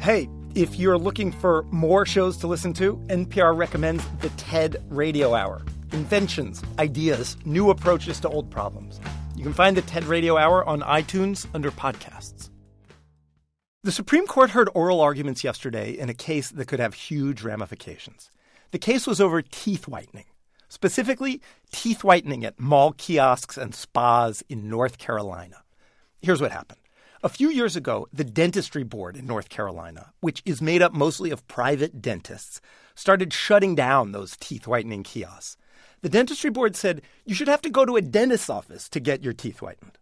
Hey, if you're looking for more shows to listen to, NPR recommends the TED Radio Hour inventions, ideas, new approaches to old problems. You can find the TED Radio Hour on iTunes under podcasts. The Supreme Court heard oral arguments yesterday in a case that could have huge ramifications. The case was over teeth whitening, specifically teeth whitening at mall kiosks and spas in North Carolina. Here's what happened. A few years ago, the Dentistry Board in North Carolina, which is made up mostly of private dentists, started shutting down those teeth whitening kiosks. The Dentistry Board said you should have to go to a dentist's office to get your teeth whitened.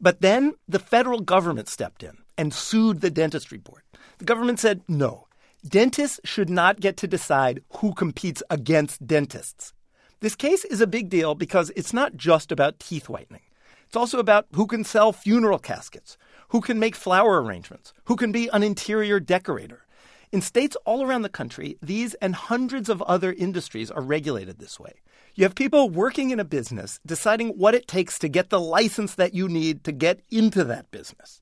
But then the federal government stepped in and sued the Dentistry Board. The government said no. Dentists should not get to decide who competes against dentists. This case is a big deal because it's not just about teeth whitening. It's also about who can sell funeral caskets, who can make flower arrangements, who can be an interior decorator. In states all around the country, these and hundreds of other industries are regulated this way. You have people working in a business deciding what it takes to get the license that you need to get into that business.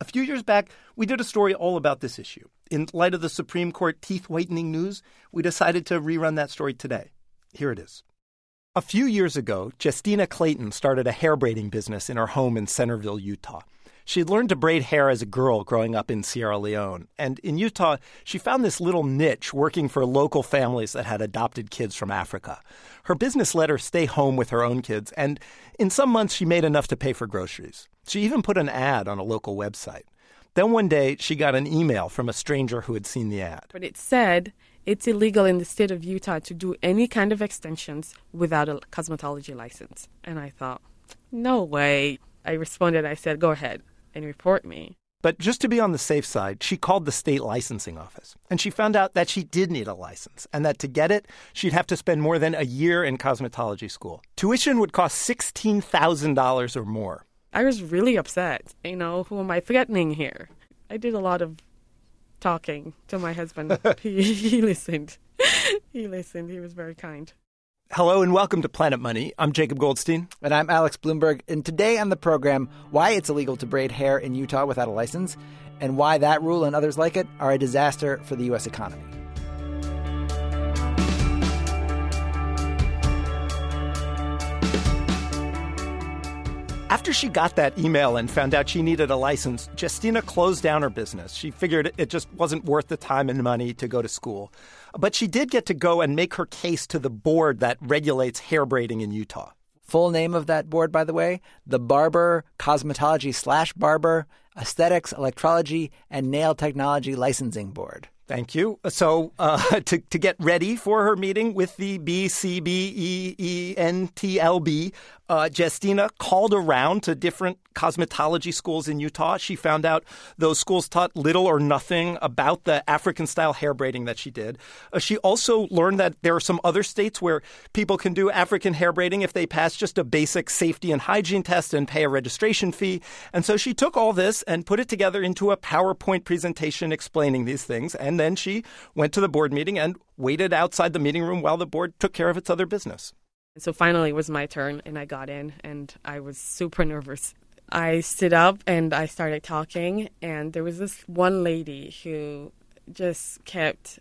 A few years back, we did a story all about this issue. In light of the Supreme Court teeth whitening news, we decided to rerun that story today. Here it is. A few years ago, Justina Clayton started a hair braiding business in her home in Centerville, Utah. She had learned to braid hair as a girl growing up in Sierra Leone. And in Utah, she found this little niche working for local families that had adopted kids from Africa. Her business let her stay home with her own kids, and in some months, she made enough to pay for groceries. She even put an ad on a local website. Then one day, she got an email from a stranger who had seen the ad. But it said it's illegal in the state of Utah to do any kind of extensions without a cosmetology license. And I thought, no way. I responded, I said, go ahead and report me. But just to be on the safe side, she called the state licensing office. And she found out that she did need a license, and that to get it, she'd have to spend more than a year in cosmetology school. Tuition would cost $16,000 or more. I was really upset. You know, who am I threatening here? I did a lot of talking to my husband. he, he listened. he listened. He was very kind. Hello and welcome to Planet Money. I'm Jacob Goldstein. And I'm Alex Blumberg. And today on the program, why it's illegal to braid hair in Utah without a license, and why that rule and others like it are a disaster for the U.S. economy. After she got that email and found out she needed a license, Justina closed down her business. She figured it just wasn't worth the time and money to go to school. But she did get to go and make her case to the board that regulates hair braiding in Utah. Full name of that board, by the way, the Barber Cosmetology slash Barber Aesthetics, Electrology, and Nail Technology Licensing Board. Thank you. So, uh, to, to get ready for her meeting with the BCBEENTLB, uh, Justina called around to different cosmetology schools in Utah. She found out those schools taught little or nothing about the African style hair braiding that she did. Uh, she also learned that there are some other states where people can do African hair braiding if they pass just a basic safety and hygiene test and pay a registration fee. And so she took all this and put it together into a PowerPoint presentation explaining these things. And then she went to the board meeting and waited outside the meeting room while the board took care of its other business. So finally, it was my turn, and I got in, and I was super nervous. I stood up and I started talking, and there was this one lady who just kept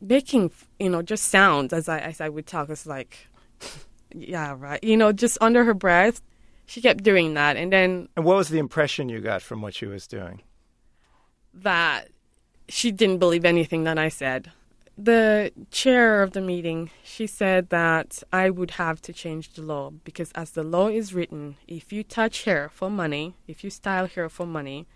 making, you know, just sounds as I as I would talk. It's like, yeah, right, you know, just under her breath. She kept doing that, and then. And what was the impression you got from what she was doing? That she didn't believe anything that I said the chair of the meeting, she said that I would have to change the law because, as the law is written, if you touch hair for money, if you style hair for money,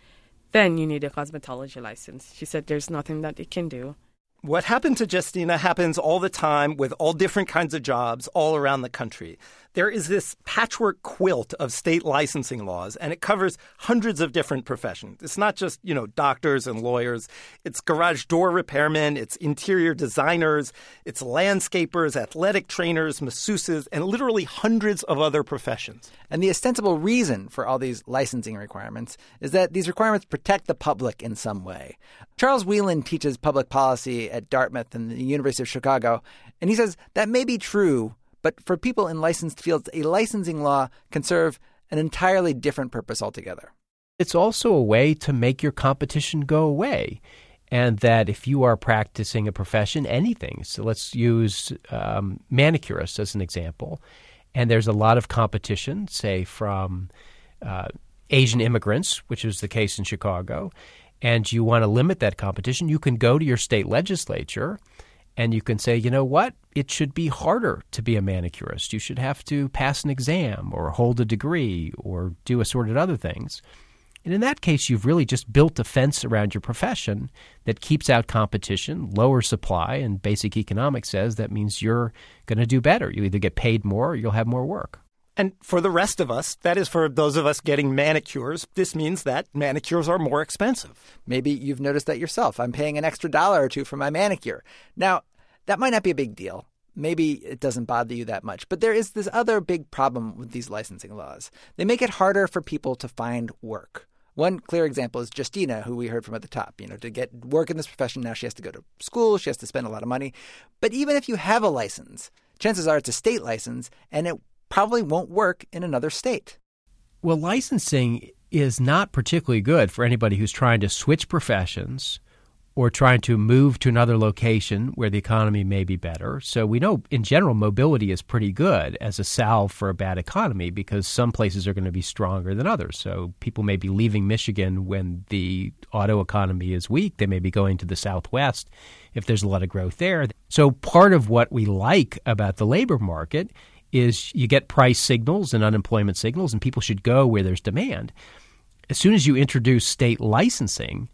then you need a cosmetology license. She said there's nothing that it can do. What happened to Justina happens all the time with all different kinds of jobs all around the country there is this patchwork quilt of state licensing laws, and it covers hundreds of different professions. It's not just, you know, doctors and lawyers. It's garage door repairmen, it's interior designers, it's landscapers, athletic trainers, masseuses, and literally hundreds of other professions. And the ostensible reason for all these licensing requirements is that these requirements protect the public in some way. Charles Wheelan teaches public policy at Dartmouth and the University of Chicago, and he says that may be true but for people in licensed fields, a licensing law can serve an entirely different purpose altogether. It's also a way to make your competition go away. And that if you are practicing a profession, anything, so let's use um, manicurists as an example, and there's a lot of competition, say from uh, Asian immigrants, which is the case in Chicago, and you want to limit that competition, you can go to your state legislature and you can say, you know what, it should be harder to be a manicurist. You should have to pass an exam or hold a degree or do assorted other things. And in that case, you've really just built a fence around your profession that keeps out competition, lower supply, and basic economics says that means you're going to do better. You either get paid more or you'll have more work. And for the rest of us, that is for those of us getting manicures, this means that manicures are more expensive. Maybe you've noticed that yourself. I'm paying an extra dollar or two for my manicure. Now, that might not be a big deal. Maybe it doesn't bother you that much. But there is this other big problem with these licensing laws. They make it harder for people to find work. One clear example is Justina, who we heard from at the top. You know, to get work in this profession now, she has to go to school, she has to spend a lot of money. But even if you have a license, chances are it's a state license, and it probably won't work in another state. Well, licensing is not particularly good for anybody who's trying to switch professions or trying to move to another location where the economy may be better. So we know in general mobility is pretty good as a salve for a bad economy because some places are going to be stronger than others. So people may be leaving Michigan when the auto economy is weak. They may be going to the Southwest if there's a lot of growth there. So part of what we like about the labor market is you get price signals and unemployment signals, and people should go where there's demand. As soon as you introduce state licensing,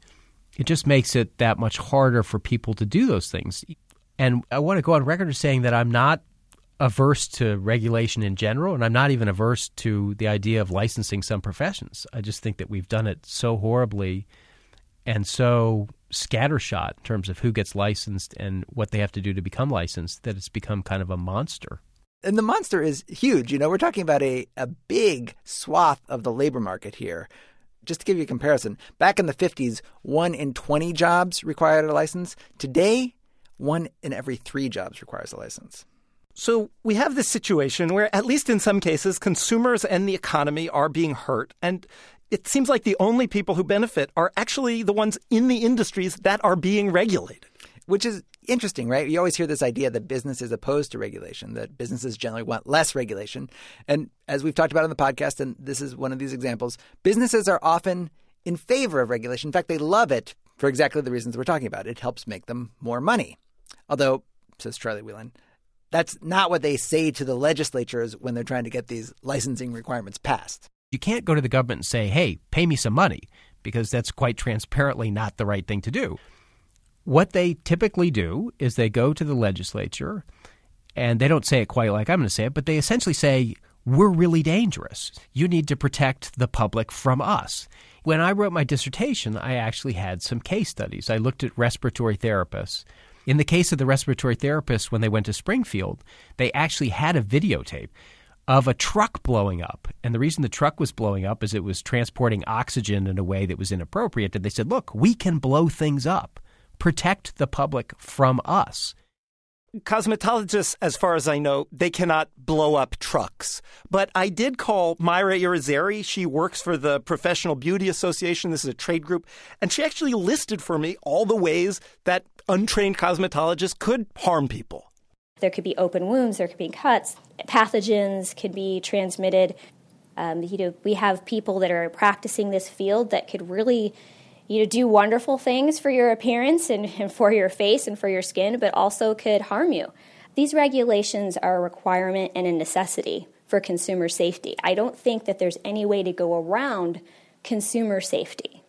it just makes it that much harder for people to do those things. And I want to go on record as saying that I'm not averse to regulation in general, and I'm not even averse to the idea of licensing some professions. I just think that we've done it so horribly and so scattershot in terms of who gets licensed and what they have to do to become licensed that it's become kind of a monster and the monster is huge. You know, we're talking about a, a big swath of the labor market here. Just to give you a comparison, back in the 50s, one in 20 jobs required a license. Today, one in every three jobs requires a license. So we have this situation where, at least in some cases, consumers and the economy are being hurt. And it seems like the only people who benefit are actually the ones in the industries that are being regulated. Which is interesting, right? You always hear this idea that business is opposed to regulation, that businesses generally want less regulation. And as we've talked about on the podcast, and this is one of these examples, businesses are often in favor of regulation. In fact, they love it for exactly the reasons we're talking about. It helps make them more money. Although, says Charlie Wheelan, that's not what they say to the legislatures when they're trying to get these licensing requirements passed. You can't go to the government and say, hey, pay me some money, because that's quite transparently not the right thing to do. What they typically do is they go to the legislature and they don't say it quite like I'm going to say it, but they essentially say, We're really dangerous. You need to protect the public from us. When I wrote my dissertation, I actually had some case studies. I looked at respiratory therapists. In the case of the respiratory therapists, when they went to Springfield, they actually had a videotape of a truck blowing up. And the reason the truck was blowing up is it was transporting oxygen in a way that was inappropriate. And they said, look, we can blow things up protect the public from us. Cosmetologists, as far as I know, they cannot blow up trucks. But I did call Myra Irizarry. She works for the Professional Beauty Association. This is a trade group. And she actually listed for me all the ways that untrained cosmetologists could harm people. There could be open wounds, there could be cuts, pathogens could be transmitted. Um, you know, we have people that are practicing this field that could really you know, do wonderful things for your appearance and, and for your face and for your skin, but also could harm you. These regulations are a requirement and a necessity for consumer safety. I don't think that there's any way to go around consumer safety.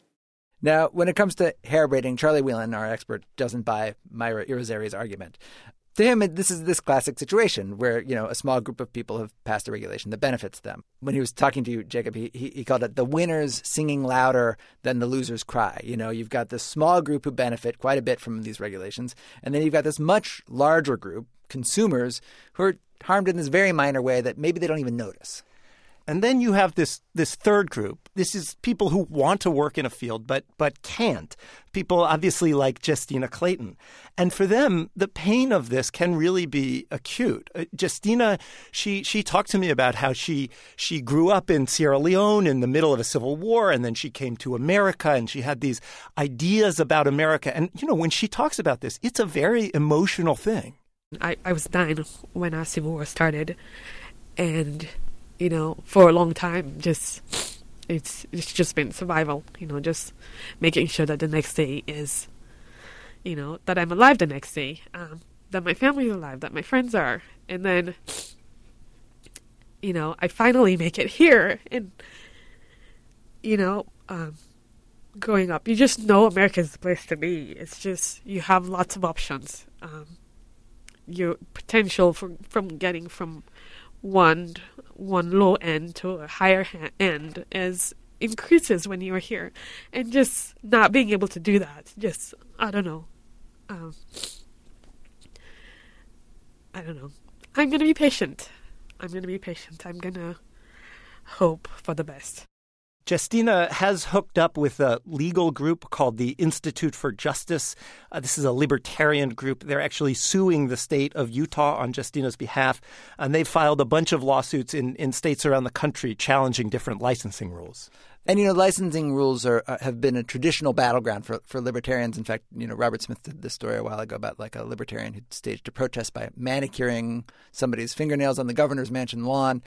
Now, when it comes to hair braiding, Charlie Wheelan, our expert, doesn't buy Myra Irizarry's argument to him, this is this classic situation where you know a small group of people have passed a regulation that benefits them. When he was talking to you, Jacob, he, he called it the winners singing louder than the losers cry. You know, you've got this small group who benefit quite a bit from these regulations, and then you've got this much larger group, consumers, who are harmed in this very minor way that maybe they don't even notice. And then you have this this third group. This is people who want to work in a field but but can't. People obviously like Justina Clayton. And for them, the pain of this can really be acute. Uh, Justina, she she talked to me about how she she grew up in Sierra Leone in the middle of a civil war and then she came to America and she had these ideas about America. And you know, when she talks about this, it's a very emotional thing. I, I was nine when our civil war started and you know, for a long time, just it's it's just been survival. You know, just making sure that the next day is, you know, that I'm alive the next day, um, that my family's alive, that my friends are, and then, you know, I finally make it here, and you know, um, growing up, you just know America's the place to be. It's just you have lots of options. Um, your potential for from getting from one one low end to a higher ha- end as increases when you're here, and just not being able to do that, just I don't know. Um, I don't know. I'm gonna be patient. I'm gonna be patient. I'm gonna hope for the best. Justina has hooked up with a legal group called the Institute for Justice. Uh, this is a libertarian group. They're actually suing the state of Utah on Justina's behalf, and they've filed a bunch of lawsuits in, in states around the country challenging different licensing rules. And you know, licensing rules are uh, have been a traditional battleground for for libertarians. In fact, you know, Robert Smith did this story a while ago about like a libertarian who staged a protest by manicuring somebody's fingernails on the governor's mansion lawn.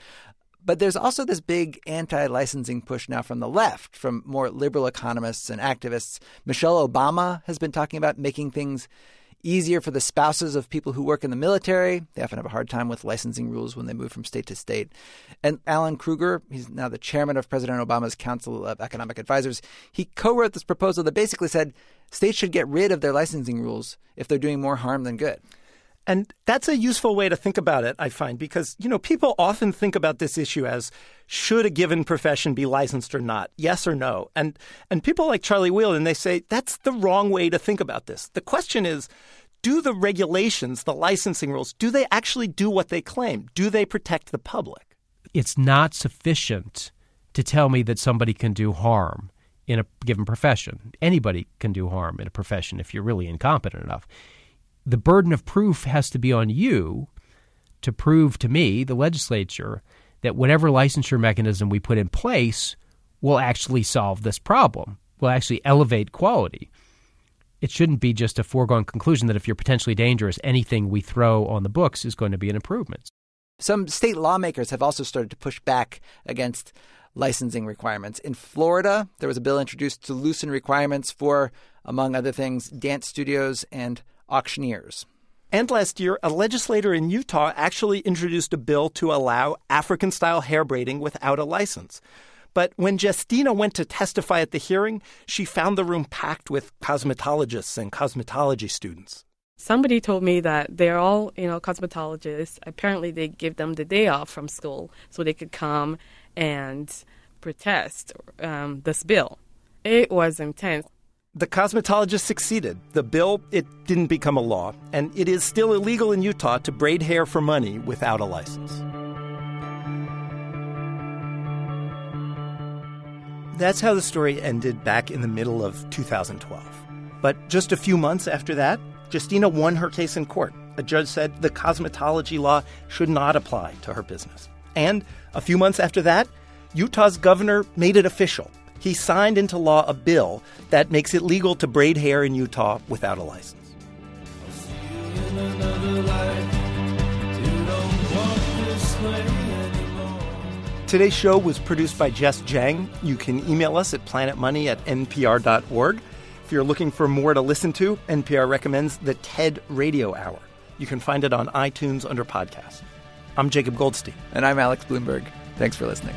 But there's also this big anti licensing push now from the left, from more liberal economists and activists. Michelle Obama has been talking about making things easier for the spouses of people who work in the military. They often have a hard time with licensing rules when they move from state to state. And Alan Krueger, he's now the chairman of President Obama's Council of Economic Advisors, he co wrote this proposal that basically said states should get rid of their licensing rules if they're doing more harm than good. And that's a useful way to think about it, I find, because, you know, people often think about this issue as should a given profession be licensed or not? Yes or no? And and people like Charlie Wheelan, they say that's the wrong way to think about this. The question is, do the regulations, the licensing rules, do they actually do what they claim? Do they protect the public? It's not sufficient to tell me that somebody can do harm in a given profession. Anybody can do harm in a profession if you're really incompetent enough the burden of proof has to be on you to prove to me, the legislature, that whatever licensure mechanism we put in place will actually solve this problem, will actually elevate quality. It shouldn't be just a foregone conclusion that if you're potentially dangerous, anything we throw on the books is going to be an improvement. Some state lawmakers have also started to push back against licensing requirements. In Florida, there was a bill introduced to loosen requirements for, among other things, dance studios and auctioneers. And last year, a legislator in Utah actually introduced a bill to allow African style hair braiding without a license. But when Justina went to testify at the hearing, she found the room packed with cosmetologists and cosmetology students. Somebody told me that they're all, you know, cosmetologists. Apparently, they give them the day off from school so they could come and protest um, this bill. It was intense. The cosmetologist succeeded. The bill, it didn't become a law, and it is still illegal in Utah to braid hair for money without a license. That's how the story ended back in the middle of 2012. But just a few months after that, Justina won her case in court. A judge said the cosmetology law should not apply to her business. And a few months after that, Utah's governor made it official he signed into law a bill that makes it legal to braid hair in Utah without a license. Today's show was produced by Jess Jiang. You can email us at planetmoney at npr.org. If you're looking for more to listen to, NPR recommends the TED Radio Hour. You can find it on iTunes under podcast. I'm Jacob Goldstein. And I'm Alex Blumberg. Thanks for listening.